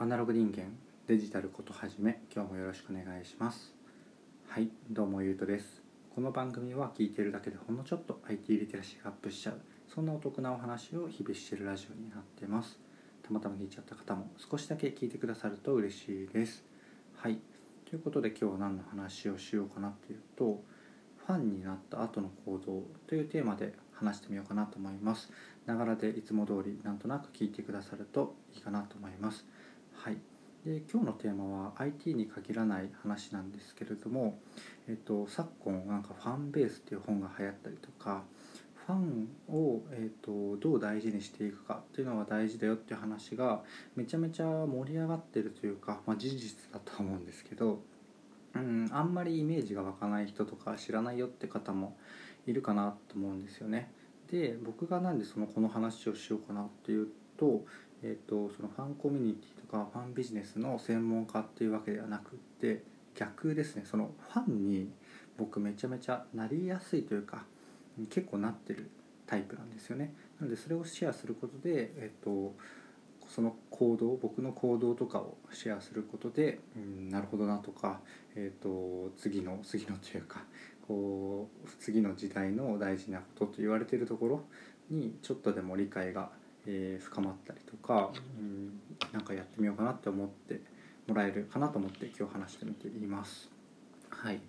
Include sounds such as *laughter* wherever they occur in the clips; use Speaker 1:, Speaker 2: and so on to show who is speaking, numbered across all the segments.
Speaker 1: アナログ人間デジタルことはじめ今日もよろしくお願いします。はいどうもゆうとです。この番組は聞いてるだけでほんのちょっと IT リテラシーがアップしちゃうそんなお得なお話を日々してるラジオになってます。たまたま聞いちゃった方も少しだけ聞いてくださると嬉しいです。はいということで今日は何の話をしようかなっていうとファンになった後の行動というテーマで話してみようかなと思います。ながらでいつも通りなんとなく聞いてくださるといいかなと思います。はいで今日のテーマは IT に限らない話なんですけれども、えっと、昨今なんか「ファンベース」っていう本が流行ったりとかファンを、えっと、どう大事にしていくかっていうのが大事だよっていう話がめちゃめちゃ盛り上がってるというか、まあ、事実だと思うんですけど、うん、あんまりイメージが湧かない人とか知らないよって方もいるかなと思うんですよね。で僕がなんでそのこの話をしようかなっていうと,、えーと、そのファンコミュニティとかファンビジネスの専門家っていうわけではなくって逆ですねそのファンに僕めちゃめちゃなりやすいというか結構なってるタイプなんですよね。なのでそれをシェアすることで、えーと、その行動僕の行動とかをシェアすることで、うん、なるほどなとか、えーと次の次のというかこう次の時代の大事なことと言われてるところにちょっとでも理解が、えー、深まったりとか、うん、なんかやってみようかなって思ってもらえるかなと思って今日話してみています。はい、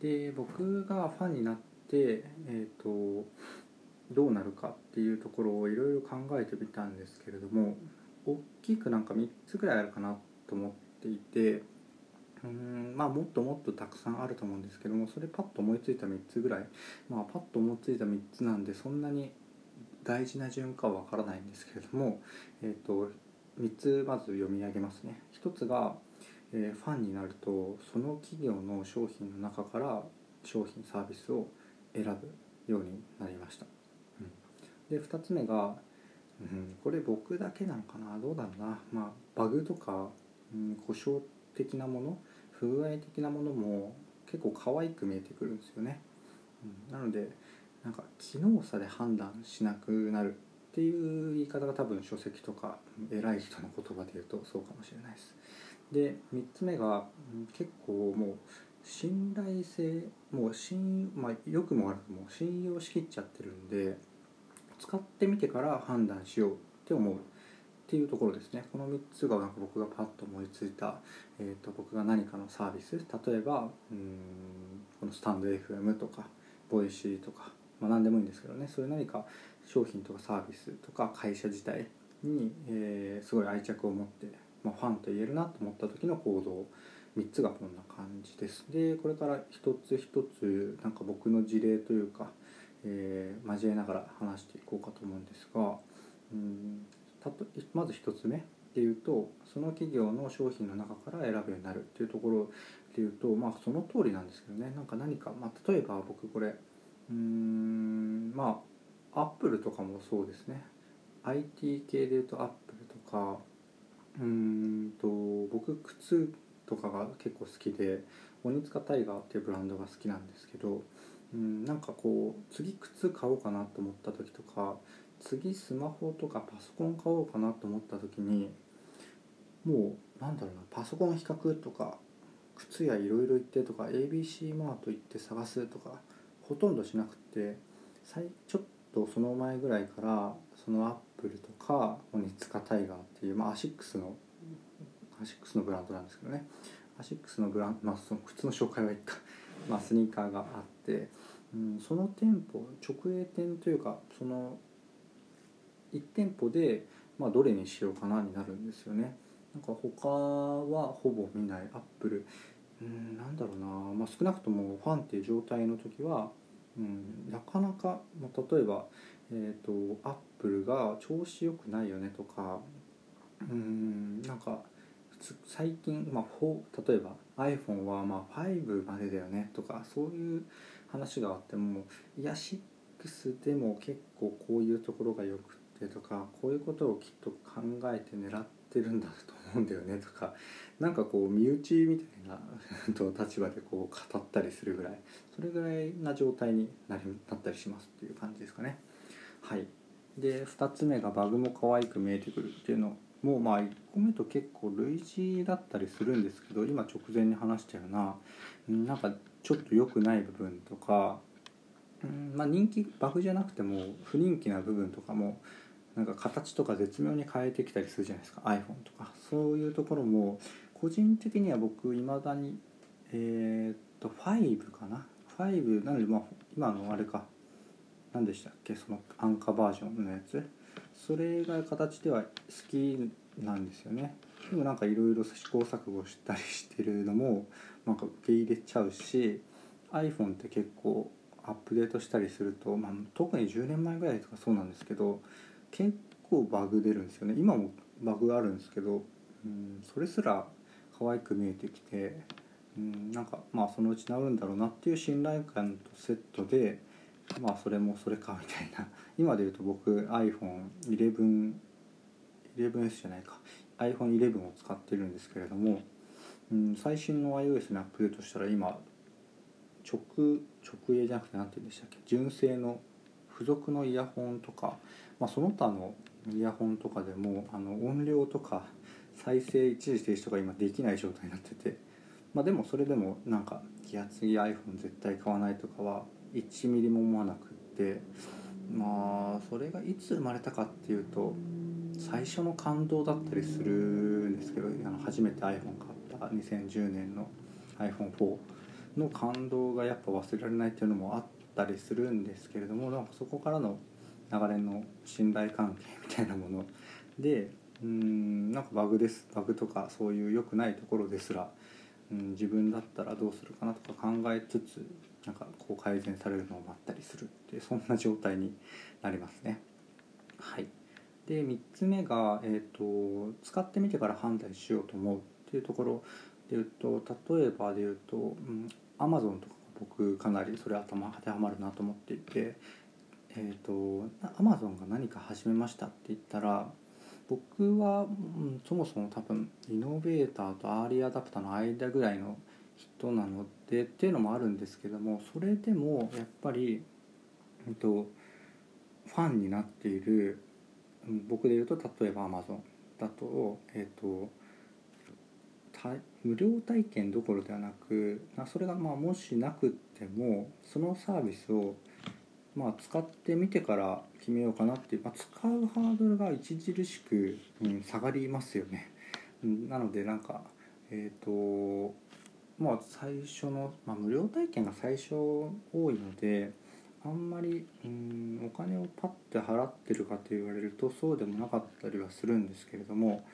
Speaker 1: で僕がファンになって、えーと、どうなるかっていうところをいろいろ考えてみたんですけれども大きくなんか3つぐらいあるかなと思っていて。うんまあもっともっとたくさんあると思うんですけどもそれパッと思いついた3つぐらいまあパッと思いついた3つなんでそんなに大事な順かはわからないんですけれども、えーと、3つまず読み上げますね。1つが、えー、ファンになるとその企業の商品の中から商品サービスを選ぶようになりました、うん、で2つ目が、うん、これ僕だけなのかな？どうだろうな、まあ、バグとか、うん、故障的なもの？不具合的なものも結構可愛く見えてくるんですよね、うん、なのでなんか機能差で判断しなくなるっていう言い方が多分書籍とか偉い人の言葉で言うとそうかもしれないです。で3つ目が結構もう信頼性もう信まあ良くも悪くも信用しきっちゃってるんで使ってみてから判断しようって思う。っていうところですね。この3つがなんか僕がパッと思いついた、えーと、僕が何かのサービス。例えばうんこのスタンド FM とか Voicy とか、まあ、何でもいいんですけどねそういう何か商品とかサービスとか会社自体に、えー、すごい愛着を持って、まあ、ファンと言えるなと思った時の行動3つがこんな感じです。でこれから一つ一つなんか僕の事例というか、えー、交えながら話していこうかと思うんですがうんたとまず1つ目っていうとその企業の商品の中から選ぶようになるっていうところでいうとまあその通りなんですけどね。なんか何か、まあ、例えば僕これうんまあアップルとかもそうですね。IT 系でいうとアップルとかうんと僕靴とかが結構好きでオニツカタイガーっていうブランドが好きなんですけどうんなんかこう次靴買おうかなと思った時とか次スマホとかパソコン買おうかなと思った時にもうなんだろうなパソコン比較とか靴屋いろいろ行ってとか ABC マート行って探すとかほとんどしなくてちょっとその前ぐらいからそのアップルとかオニツカタイガーっていう、まあ、アシックスのアシックスのブランドなんですけどね。アシックスのブランド、まあ、その靴の紹介はいいか、*laughs* まあ、スニーカーがあって、うん、その店舗直営店というかその1店舗で、まあ、どれにしようかなになるんですよね。なんか他はほぼ見ないアップル。うんなんだろうな、まあ、少なくともファンっていう状態の時は、うん、なかなか、まあ、例えば、えーと、アップルが調子良くないよねとかうんなんか最近、まあ、例えば iPhone はまあ5までだよねとかそういう話があってもいや6でも結構こういうところがよくってとかこういうことをきっと考えて狙ってるんだと思うんだよねとかなんかこう身内みたいな立場でこう語ったりするぐらいそれぐらいな状態になりなったりしますっていう感じですかね。はいで2つ目がバグも可愛く見えてくるっていうのもまあ1個目と結構類似だったりするんですけど今直前に話したようななんかちょっと良くない部分とかうんまあ人気バグじゃなくても不人気な部分とかもなんか形とか絶妙に変えてきたりするじゃないですか。iPhone とか。そういうところも個人的には僕いまだにえーっと5かな。5なのでまあ今のあれか。何でしたっけ？その安価バージョンのやつ。それが形では好きなんですよね。でもなんかいろいろ試行錯誤したりしてるのもなんか受け入れちゃうし iPhone って結構アップデートしたりすると、まあ、特に10年前ぐらいとかそうなんですけど結構バグ出るんですよね。今もバグあるんですけど、うん、それすら可愛く見えてきて、うん、なんかまあそのうち治るんだろうなっていう信頼感とセットでまあそれもそれかみたいな。今で言うと僕 iPhone11 11S じゃないか。iPhone11 を使ってるんですけれども、うん、最新の iOS にアップデートしたら今直直営じゃなくて何て言うんでしたっけ？純正の付属のイヤホンとか、まあ、その他のイヤホンとかでもあの音量とか再生一時停止とか今できない状態になってて、まあ、でもそれでもなんかいや次 iPhone 絶対買わないとかは1ミリも思わなくってまあそれがいつ生まれたかっていうと最初の感動だったりするんですけどあの初めて iPhone 買った2010年の iPhone4 の感動がやっぱ忘れられないっていうのもあったりするんですけれどもなんかそこからの流れの信頼関係みたいなものでうんなんかバグですバグとかそういう良くないところですら、うん、自分だったらどうするかなとか考えつつなんかこう改善されるのを待ったりするってそんな状態になりますね。はいで3つ目が、えーと、使ってみてから判断しようと思うっていうところでいうと例えばで言うと、うん、Amazon とか僕かなりそれ頭当てはまるなと思っていて、えーと、Amazon が何か始めましたって言ったら僕は、うん、そもそも多分イノベーターとアーリーアダプターの間ぐらいの人なのでっていうのもあるんですけどもそれでもやっぱり、えっと、ファンになっている僕で言うと例えば Amazon だと,、えっと無料体験どころではなくそれがまあもしなくてもそのサービスをまあ使ってみてから決めようかなっていう、まあ、使うハードルが著しく、うん、下がりますよね。なのでなんかえっ、ー、とまあ最初の、まあ、無料体験が最初多いのであんまりうんお金をパッて払ってるかと言われるとそうでもなかったりはするんですけれども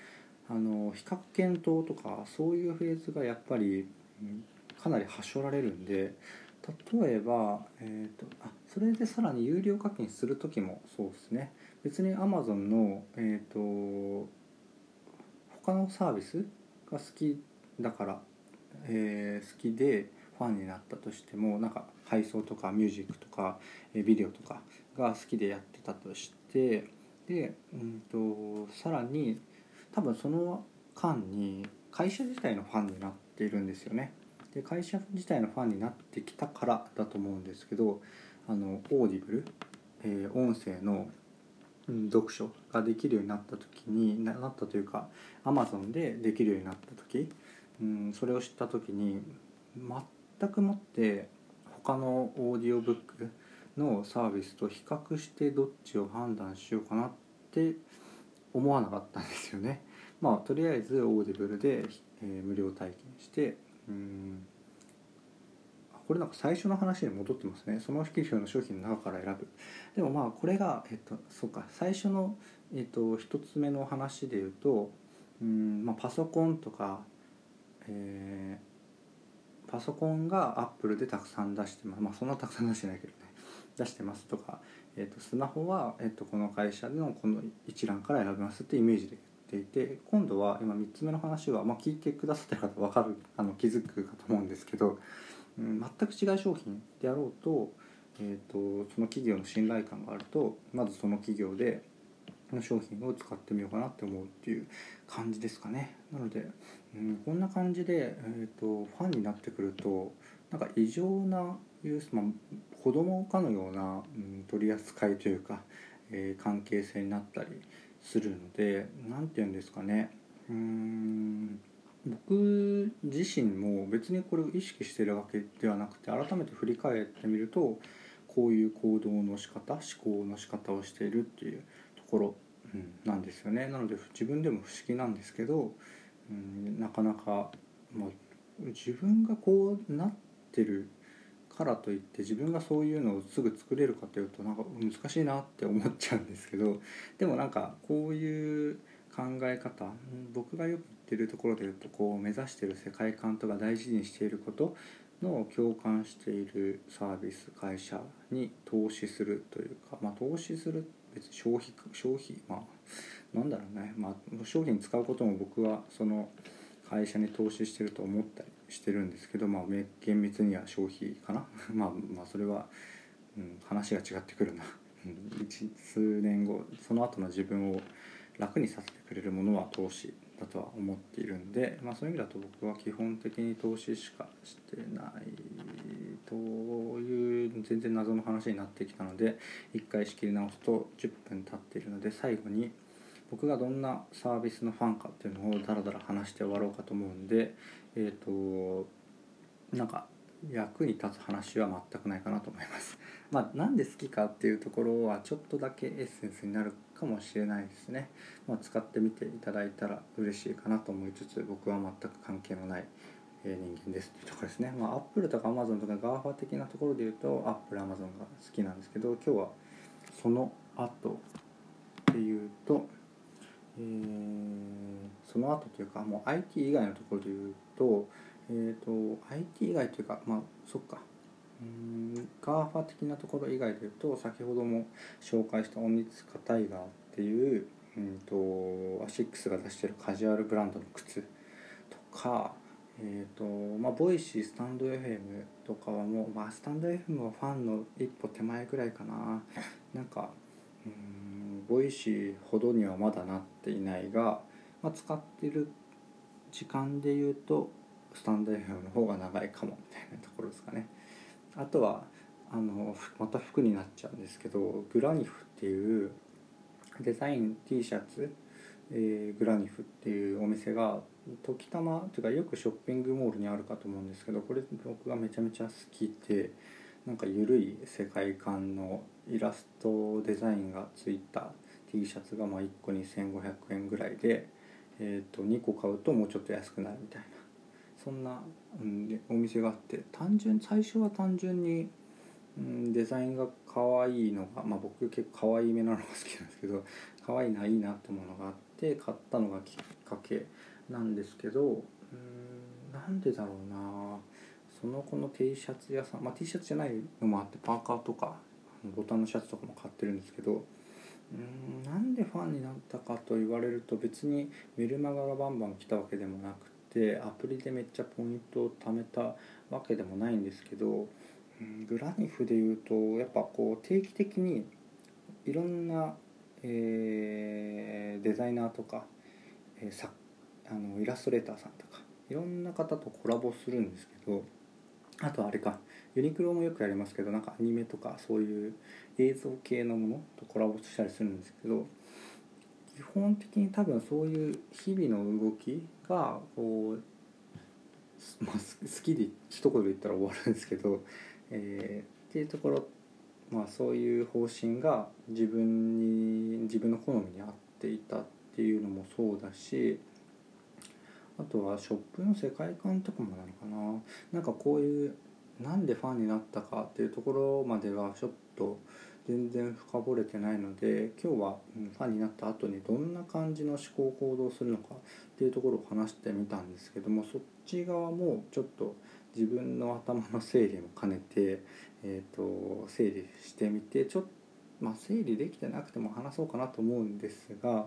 Speaker 1: あの比較検討とかそういうフェーズがやっぱり、かなりはしょられるんで例えば、えーと、あそれでさらに有料課金する時もそうですね。別に Amazon の、えーと他のサービスが好きだからえー、好きでファンになったとしてもなんか配送とかミュージックとか、え、ビデオとかが好きでやってたとしてで、うんと、さらに多分その間に会社自体のファンになっているんですよね。で会社自体のファンになってきたからだと思うんですけどあの Audible、えー、音声の読書ができるようになった時になったというか Amazon でできるようになった時うん、それを知った時に全くもって他のオーディオブックのサービスと比較してどっちを判断しようかなって思わなかったんですよね。まあとりあえず Audible で、えー、無料体験してうん。これなんか最初の話に戻ってますね。その企業の商品の中から選ぶ。でもまあこれがえっとそうか。最初のえっと一つ目の話で言うとうん、まあ、パソコンとかえー、パソコンがアップルでたくさん出してます。まあそんなたくさん出してないけどね。出してますとか、えーと、スマホは、えーと、この会社のこの一覧から選びますってイメージで言っていて今度は今3つ目の話は、まあ、聞いてくださってる方分かるあの気づくかと思うんですけど、うん、全く違う商品であろうと,、えーとその企業の信頼感があるとまずその企業での商品を使ってみようかなって思うっていう感じですかね。なので、うん、こんな感じで、えーと、ファンになってくるとなんか異常なユース、まあ、子供かのような、うん、取り扱いというか、えー、関係性になったりするので何て言うんですかね。うん僕自身も別にこれを意識してるわけではなくて改めて振り返ってみるとこういう行動の仕方思考の仕方をしているっていうところ、うん、なんですよね。なので自分でも不思議なんですけど、うん、なかなか、まあ、自分がこうなってるからといって自分がそういうのをすぐ作れるかというとなんか難しいなって思っちゃうんですけど *laughs* でもなんかこういう考え方僕がよく言ってるところで言うとこう目指してる世界観とか大事にしていることの共感しているサービス会社に投資するというか、まあ、投資する別に消費消費まあなんだろうね、まあ、商品使うことも僕はその会社に投資してると思ったりしてるんですけど、まあ、厳密には消費かな？*laughs* まあまあそれは、うん、話が違ってくるな。数年後その後の自分を楽にさせてくれるものは投資だとは思っているんで、まあ、そういう意味だと僕は基本的に投資しかしてないという全然謎の話になってきたので一回仕切り直すと10分経っているので最後に僕がどんなサービスのファンかっていうのをダラダラ話して終わろうかと思うんでえっ、ー、となんか役に立つ話は全くないかなと思います。*laughs* まあ、なんで好きかっていうところはちょっとだけエッセンスになるかもしれないですね。まあ、使ってみていただいたら嬉しいかなと思いつつ僕は全く関係のない人間ですっていうところですね。まあ、Apple とか Amazon とか GAFA 的なところで言うと Apple、Amazon が好きなんですけど今日はその後っていうと、えー、その後というかもう IT 以外のところで言うと,、えーと、IT 以外というかまあそっか。うん GAFA 的なところ以外で言うと先ほども紹介したオニツカタイガーっていう、うんと、アシックスが出してるカジュアルブランドの靴とかえーとまあ、ボイシースタンド FM とかはもう、まあ、スタンド FM はファンの一歩手前ぐらいかな。なんかうん Voicy ほどにはまだなっていないが、まあ、使ってる時間で言うとスタンド FM の方が長いかもみたいなところですかね。あとはあのまた服になっちゃうんですけど graniph っていうデザイン T シャツ、えー、グラニフっていうお店が時たまというかよくショッピングモールにあるかと思うんですけどこれ僕がめちゃめちゃ好きでなんか緩い世界観のイラストデザインがついた T シャツがまあ1個2500円ぐらいで、えー、と2個買うともうちょっと安くなるみたいな。そんな、うん、お店があって。単純最初は単純に、うん、デザインが可愛いのが、まあ、僕結構可愛いめなのが好きなんですけど可愛いないいなってものがあって買ったのがきっかけなんですけどうんなんでだろうな。その子の T シャツ屋さん、まあ、T シャツじゃないのもあってパーカーとかボタンのシャツとかも買ってるんですけどうんなんでファンになったかと言われると別にメルマガがバンバン来たわけでもなくてアプリでめっちゃポイントを貯めたわけでもないんですけどグラニフでいうとやっぱこう定期的にいろんな、えー、デザイナーとか、えー、あのイラストレーターさんとかいろんな方とコラボするんですけどあとあれかユニクロもよくやりますけどなんかアニメとかそういう映像系のものとコラボしたりするんですけど基本的に多分そういう日々の動きがこう、まあ、好きで一言で言ったら終わるんですけど、えー、っていうところまあそういう方針が自分に自分の好みに合っていたっていうのもそうだしあとはショップの世界観とかもなのかな。なんかこういうなんでファンになったかっていうところまではちょっと全然深掘れてないので今日はファンになった後にどんな感じの思考行動するのかっていうところを話してみたんですけどもそっち側もちょっと自分の頭の整理も兼ねて、えーと、整理してみてちょっとまあ整理できてなくても話そうかなと思うんですが、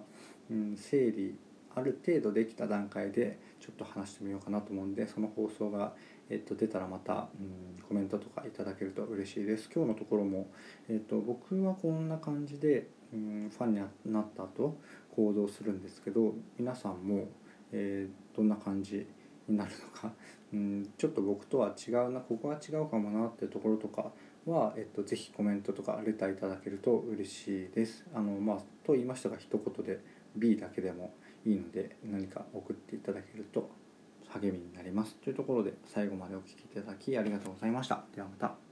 Speaker 1: うん、整理ある程度できた段階でちょっと話してみようかなと思うんでその放送が、えっと、出たらまた、うん、コメントとかいただけると嬉しいです。今日のところも、えっと、僕はこんな感じで、うん、ファンになった後行動するんですけど皆さんも、えー、どんな感じになるのか、うん、ちょっと僕とは違うなここは違うかもなっていうところとかは、えっと、ぜひコメントとかレターいただけると嬉しいです。あのまあと言いましたが一言で B だけでもいいので何か送っていただけると励みになります。というところで最後までお聴きいただきありがとうございました。ではまた。